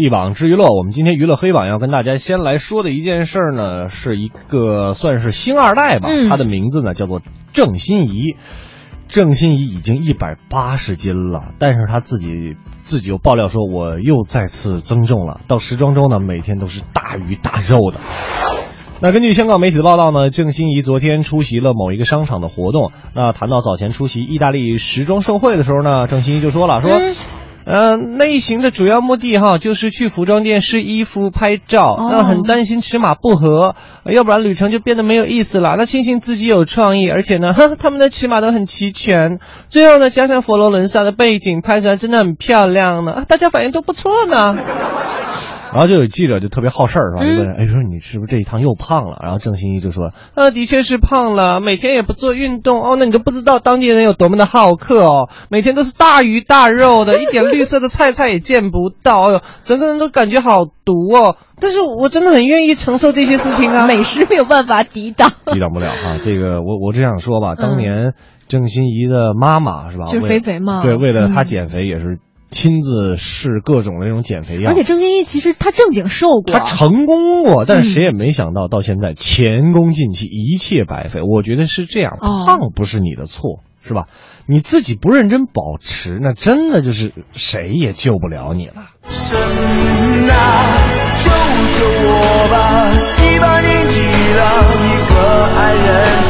一网之娱乐。我们今天娱乐黑榜要跟大家先来说的一件事儿呢，是一个算是星二代吧，嗯他的名字呢叫做郑欣宜。郑欣宜已经一百八十斤了，但是他自己自己又爆料说，我又再次增重了。到时装周呢，每天都是大鱼大肉的。那根据香港媒体的报道呢，郑欣宜昨天出席了某一个商场的活动。那谈到早前出席意大利时装盛会的时候呢，郑欣宜就说了，说。嗯那一行的主要目的哈，就是去服装店试衣服、拍照。哦那很担心尺码不合，呃要不然旅程就变得没有意思了。那庆幸自己有创意，而且呢，呵 他们的尺码都很齐全。最后呢，加上佛罗伦萨的背景，拍出来真的很漂亮呢，啊大家反应都不错呢。然后就有记者就特别好事儿是吧？就问，哎，说你是不是这一趟又胖了？然后郑欣宜就说，啊，的确是胖了，每天也不做运动哦，那你都不知道当地人有多么的好客哦，每天都是大鱼大肉的，一点绿色的菜菜也见不到，哎呦，整个人都感觉好毒哦。但是我真的很愿意承受这些事情啊，美食没有办法抵挡，抵挡不了哈。这个我我只想说吧，当年郑欣宜的妈妈是吧？嗯就是肥肥嘛对，为了她嗯减肥也是亲自试各种的那种减肥药，而且郑欣宜其实她正经瘦过，他成功过，但是谁嗯也没想到到现在前功尽弃，一切白费。我觉得是这样，哦胖不是你的错，是吧？你自己不认真保持，那真的就是谁也救不了你了。神啊，救救我吧！一把年纪了，一个爱人。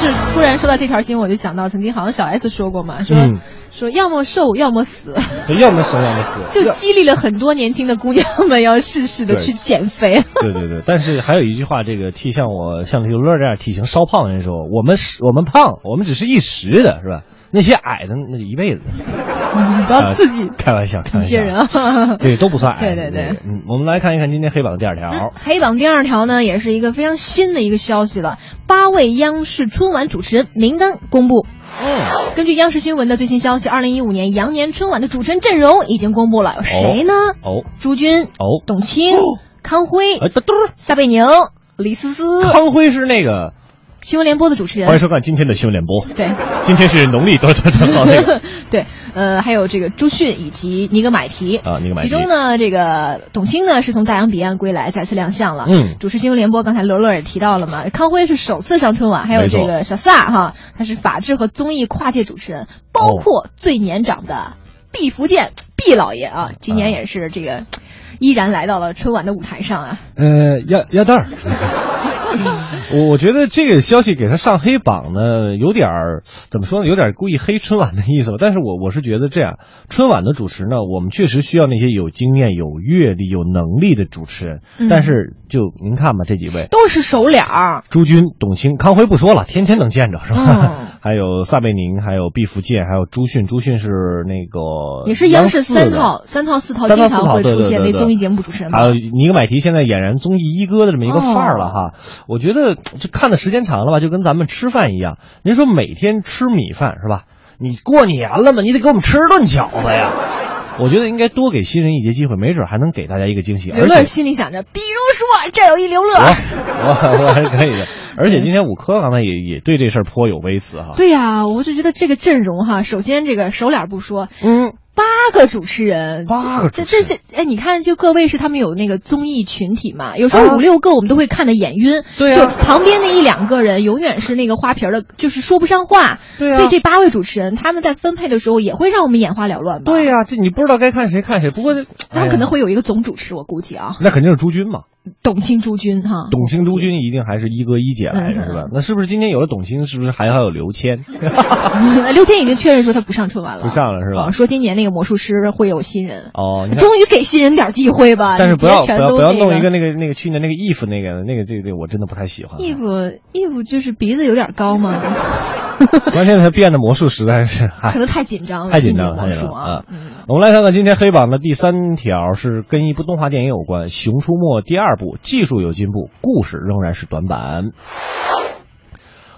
就是突然说到这条新闻，我就想到曾经好像小 S 说过嘛，说、嗯说要么瘦，要么死，对要么瘦，要么死，就激励了很多年轻的姑娘们要试试的去减肥。对对对，但是还有一句话，这个替像我像刘乐这样体型稍胖的人说，我们是我们胖，我们只是一时的，是吧？那些矮的那就一辈子。你 不要刺激呃 开玩笑，开玩笑，一些人啊。对都不算矮。对对对嗯，我们来看一看今天黑榜的第二条。嗯黑榜第二条呢，也是一个非常新的一个消息了，八位央视春晚主持人名单公布。嗯，根据央视新闻的最新消息，二零一五年羊年春晚的主持人阵容已经公布了，有谁呢？哦朱军、哦，董卿、康辉、哎，嘟嘟。撒贝宁、李思思，康辉是那个，新闻联播的主持人。欢迎收看今天的新闻联播。对，今天是农历多多多号那个 对，呃，还有这个朱迅以及尼格买提啊尼格买提其中呢，这个董卿呢是从大洋彼岸归来，再次亮相了。嗯主持新闻联播，刚才乐乐也提到了嘛，康辉是首次上春晚，还有这个小撒哈，他是法制和综艺跨界主持人，包括最年长的毕福剑毕老爷啊，今年也是这个依然来到了春晚的舞台上啊。呃鸭鸭蛋儿。我我觉得这个消息给他上黑榜呢，有点儿怎么说呢，有点故意黑春晚的意思吧。但是我我是觉得这样，春晚的主持呢，我们确实需要那些有经验、有阅历、有能力的主持人。嗯但是就您看吧，这几位，都是熟脸儿，朱军、董卿、康辉不说了，天天能见着是吧？嗯 还有撒贝宁，还有毕福剑，还有朱迅。朱迅是那个也是央视三套、三套、四套经常会出现那综艺节目主持人吧还有尼格买提现在俨然综艺一哥的这么一个范儿了哈。我觉得这看的时间长了吧，就跟咱们吃饭一样。您说每天吃米饭是吧？你过年了嘛，你得给我们吃顿饺子呀。我觉得应该多给新人一些机会，没准还能给大家一个惊喜。刘乐心里想着，比如说这有一刘乐，我我我还是可以的。而且今天五科刚才也也对这事儿颇有微词哈。对呀、我就觉得这个阵容哈，首先这个熟脸不说，嗯，八个主持人，八个这主持人。这这是哎，你看就各位是他们有那个综艺群体嘛，有时候啊。五六个我们都会看得眼晕，对啊。就旁边那一两个人永远是那个花瓶的，就是说不上话，对啊。所以这八位主持人他们在分配的时候也会让我们眼花缭乱吧？对、呀、这你不知道该看谁看谁。不过这他们可能会有一个总主持，我估计啊，那肯定是朱军嘛。董卿、朱军哈，董卿、朱军一定还是一哥一姐来是吧？那是不是今天有了董卿，是不是还要有刘谦？刘谦已经确认说他不上春晚了，不上了是吧啊说今年那个魔术师会有新人，哦，你，终于给新人点机会吧。但是不要不要不要弄一个那个那个去年那个 if 那个那个这个我真的不太喜欢。if if 就是鼻子有点高嘛，关键他变的魔术实在是，可能太紧张了，太紧张了，魔太紧张了啊。！我们来看看今天黑榜的第三条是跟一部动画电影有关，《熊出没》第二部技术有进步，故事仍然是短板。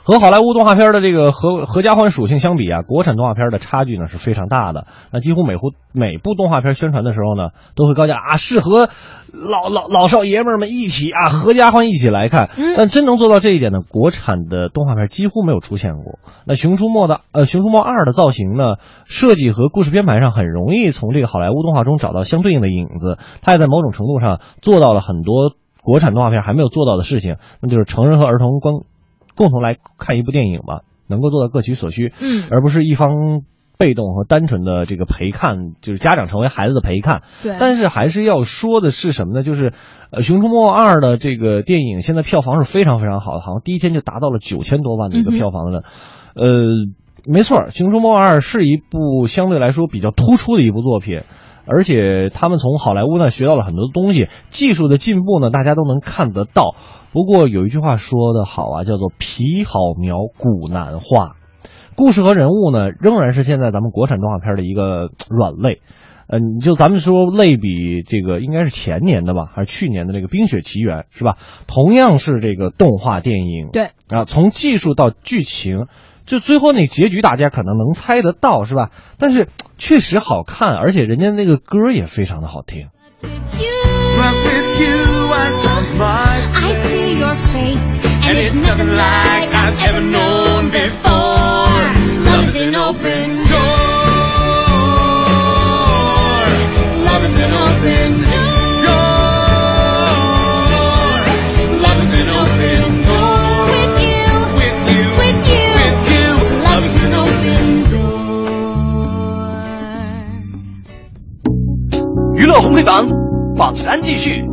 和好莱坞动画片的这个合合家欢属性相比啊，国产动画片的差距呢是非常大的。那几乎每部每部动画片宣传的时候呢，都会高价啊，适合老老老少爷们儿们一起啊，合家欢一起来看。嗯但真能做到这一点呢，国产的动画片几乎没有出现过。那《熊出没》的呃，《熊出没二》的造型呢，设计和故事编排上很容易从这个好莱坞动画中找到相对应的影子。它也在某种程度上做到了很多国产动画片还没有做到的事情，那就是成人和儿童观共同来看一部电影嘛，能够做到各取所需，嗯而不是一方被动和单纯的这个陪看，就是家长成为孩子的陪看。对，但是还是要说的是什么呢？就是，呃，《熊出没二》的这个电影现在票房是非常非常好的，好像第一天就达到了九千多万的一个票房了。呃，没错，《熊出没二》是一部相对来说比较突出的一部作品。而且他们从好莱坞呢学到了很多东西，技术的进步呢，大家都能看得到。不过有一句话说得好啊，叫做“皮好描，骨难画”。故事和人物呢，仍然是现在咱们国产动画片的一个软肋。嗯，就咱们说类比这个，应该是前年的吧，还是去年的这个《冰雪奇缘》是吧？同样是这个动画电影，对啊，从技术到剧情，就最后那结局大家可能能猜得到是吧？但是确实好看而且人家那个歌也非常的好听。You 榜单继续。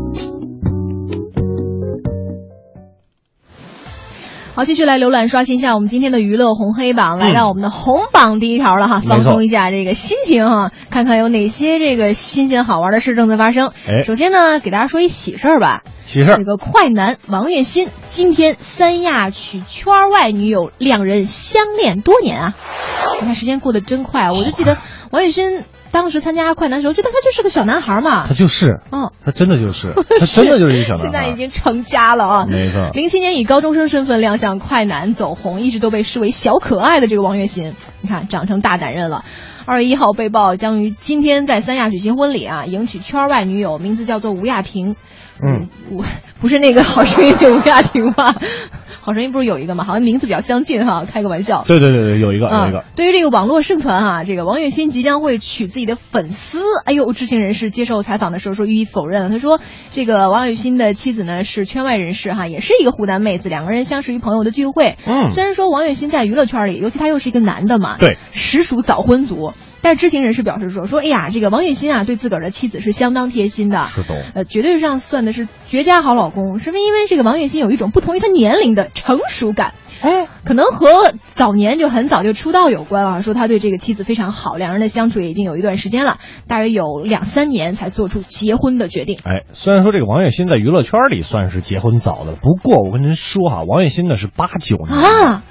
好，继续来浏览刷新一下我们今天的娱乐红黑榜，来到我们的红榜第一条了哈，放松一下这个心情哈，看看有哪些这个新鲜好玩的事正在发生。首先呢，给大家说一喜事儿吧，喜事儿这个快男王栎鑫今天三亚娶圈外女友，两人相恋多年啊！你看时间过得真快！我就记得王栎鑫当时参加快男的时候，觉得他就是个小男孩嘛他，就是，嗯，他真的就是，他真的就是一个小男孩。现在已经成家了啊！没错。零七年以高中生身份亮相快男走红，一直都被视为小可爱的这个王栎鑫，你看长成大男人了。二月一号被曝将于今天在三亚举行婚礼啊，迎娶圈外女友，名字叫做吴亚婷。嗯，我 不是那个好声音的吴亚婷吧？好声音不是有一个吗？好像名字比较相近哈，开个玩笑。对对对对，有一个有一个嗯，，对于这个网络盛传哈、这个王栎鑫即将会娶自己的粉丝，哎呦，知情人士接受采访的时候说予以否认了。他说，这个王栎鑫的妻子呢是圈外人士哈，也是一个湖南妹子，两个人相识于朋友的聚会。嗯虽然说王栎鑫在娱乐圈里，尤其他又是一个男的嘛，对，实属早婚族。但是知情人士表示说，说哎呀，这个王栎鑫啊对自个儿的妻子是相当贴心的，是的。呃，绝对上算的是绝佳好老公，是不因为这个王栎鑫有一种不同于他年龄的成熟感。哎，可能和早年就很早就出道有关啊。说他对这个妻子非常好，两人的相处也已经有一段时间了，大约有两三年才做出结婚的决定。哎，虽然说这个王栎鑫在娱乐圈里算是结婚早的，不过我跟您说哈，王栎鑫呢是八九年啊，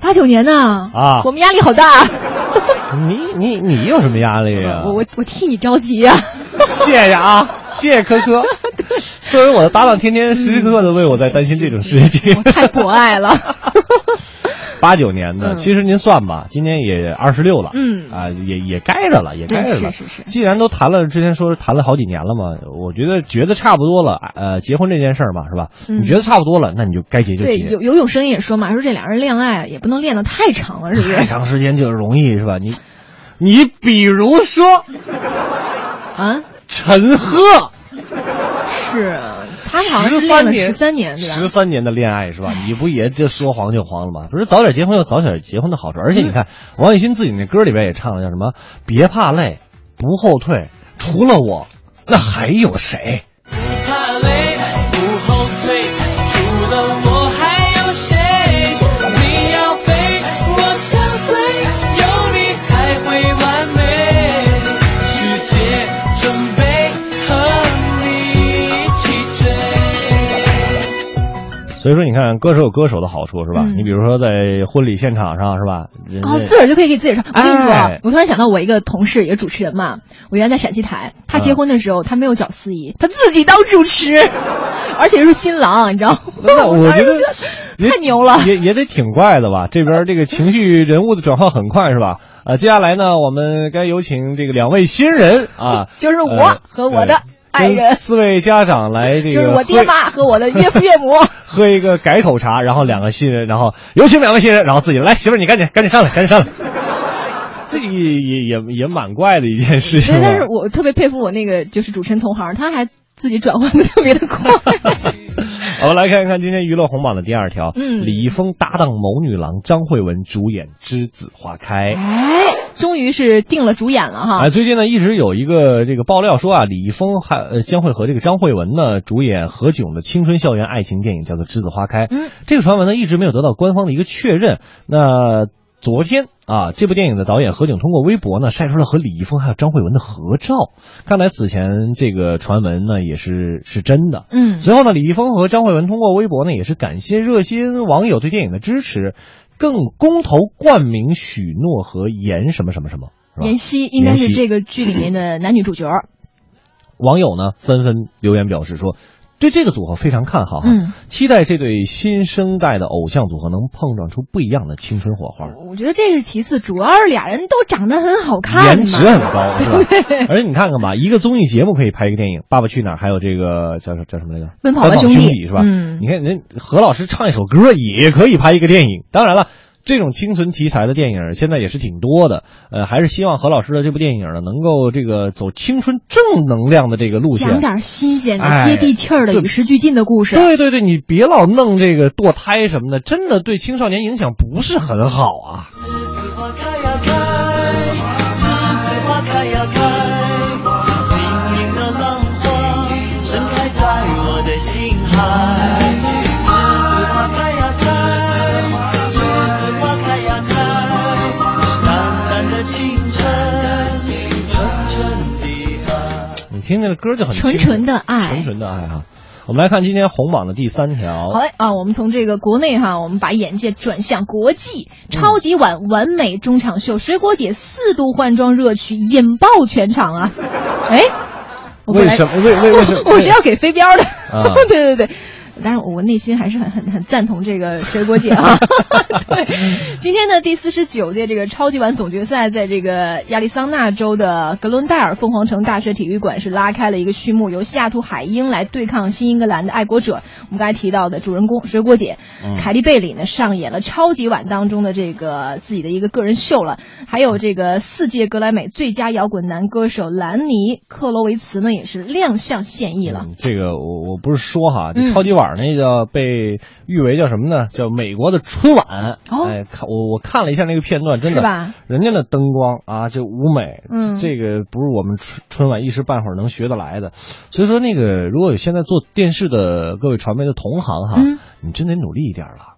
八九年呢啊我们压力好大。你你你有什么压力呀、我我我替你着急呀、谢谢啊，谢谢科科。作为我的搭档，天天时时刻刻的为我在担心这种事情。我太博爱了。八九年的，嗯其实您算吧，今年也二十六了，嗯啊，也也该着了，也该着了。是是是既然都谈了，之前说是谈了好几年了嘛，我觉得觉得差不多了，呃，结婚这件事儿嘛，是吧？嗯你觉得差不多了，那你就该结就对，结。有有种声音也说嘛，说这俩人恋爱也不能恋得太长了，是不是？太长时间就容易是吧？你，你比如说啊，陈赫，是啊，他们好像十是恋了三年，十三年，对十？三年的恋爱是吧？你不也就说黄就黄了吗？不是早点结婚有早点结婚的好处，而且你看王栎鑫自己那歌里边也唱了叫什么“别怕累，不后退，除了我，那还有谁所以说，你看，歌手有歌手的好处是吧？嗯你比如说在婚礼现场上是吧？哦，自个儿就可以给自己唱。我跟你说，哎我突然想到我一个同事，也是主持人嘛。我原来在陕西台，他结婚的时候，他没有找司仪，他自己当主持，而且是新郎，你知道吗？那我觉得也太牛了。也也得挺怪的吧？这边这个情绪 人物的转换很快是吧？呃，接下来呢，我们该有请这个两位新人啊，就是我呃和我的爱人四位家长来这个就是我爹妈和我的岳父岳母。喝一个改口茶，然后两个新人，然后有请两位新人，然后自己来媳妇儿你赶紧赶紧上来，赶紧上来。自己也也也蛮怪的一件事情对，但是我特别佩服我那个就是主持人同行，他还自己转换的特别的快。我们来看一看今天娱乐红榜的第二条，嗯李易峰搭档某女郎张慧雯主演《栀子花开》。哎，终于是定了主演了哈。哎，最近呢一直有一个这个爆料说啊，李易峰还呃将会和这个张慧雯呢主演何炅的青春校园爱情电影，叫做《栀子花开》。嗯，这个传闻呢一直没有得到官方的一个确认。那昨天啊，这部电影的导演何炅通过微博呢晒出了和李易峰还有张慧雯的合照，看来此前这个传闻呢也是是真的。嗯，随后呢，李易峰和张慧雯通过微博呢，也是感谢热心网友对电影的支持，更公投冠名许诺和严什么什么什么，妍希应该是这个剧里面的男女主角。网友呢纷纷留言表示说，对这个组合非常看好哈，嗯期待这对新生代的偶像组合能碰撞出不一样的青春火花。我觉得这是其次，主要是俩人都长得很好看。颜值很高，是吧？而且你看看吧，一个综艺节目可以拍一个电影，《爸爸去哪儿》，还有这个叫叫什么来着，《奔跑吧兄兄弟是吧？嗯你看人何老师唱一首歌也可以拍一个电影。当然了，这种清纯题材的电影现在也是挺多的。呃，还是希望何老师的这部电影呢，能够这个走青春正能量的这个路线。讲点新鲜的、哎接地气儿的、与时俱进的故事。对对对，你别老弄这个堕胎什么的，真的对青少年影响不是很好啊。听这个歌就很纯纯的爱纯纯的爱哈。我们来看今天红榜的第三条。好嘞啊，我们从这个国内哈，我们把眼界转向国际。超级碗完美中场秀，水果姐四度换装热曲引爆全场啊！哎，为什么？为为为什么？我是要给飞镖的。啊对对 对。当然，我内心还是很很很赞同这个水果姐啊。对，今天的第四十九届这个超级碗总决赛，在这个亚利桑那州的格伦戴尔凤凰城大学体育馆是拉开了一个序幕，由西雅图海鹰来对抗新英格兰的爱国者。我们刚才提到的主人公水果姐、嗯凯莉贝里呢，上演了超级碗当中的这个自己的一个个人秀了。还有这个四届格莱美最佳摇滚男歌手兰尼克罗维茨呢，也是亮相献艺了。嗯这个我我不是说哈，超级碗那叫被誉为叫什么呢？叫美国的春晚。哦哎，看我我看了一下那个片段，真的是吧？人家的灯光啊，这舞美，嗯这个不是我们春春晚一时半会儿能学得来的。所以说，那个如果有现在做电视的各位传媒的同行哈，嗯你真得努力一点了。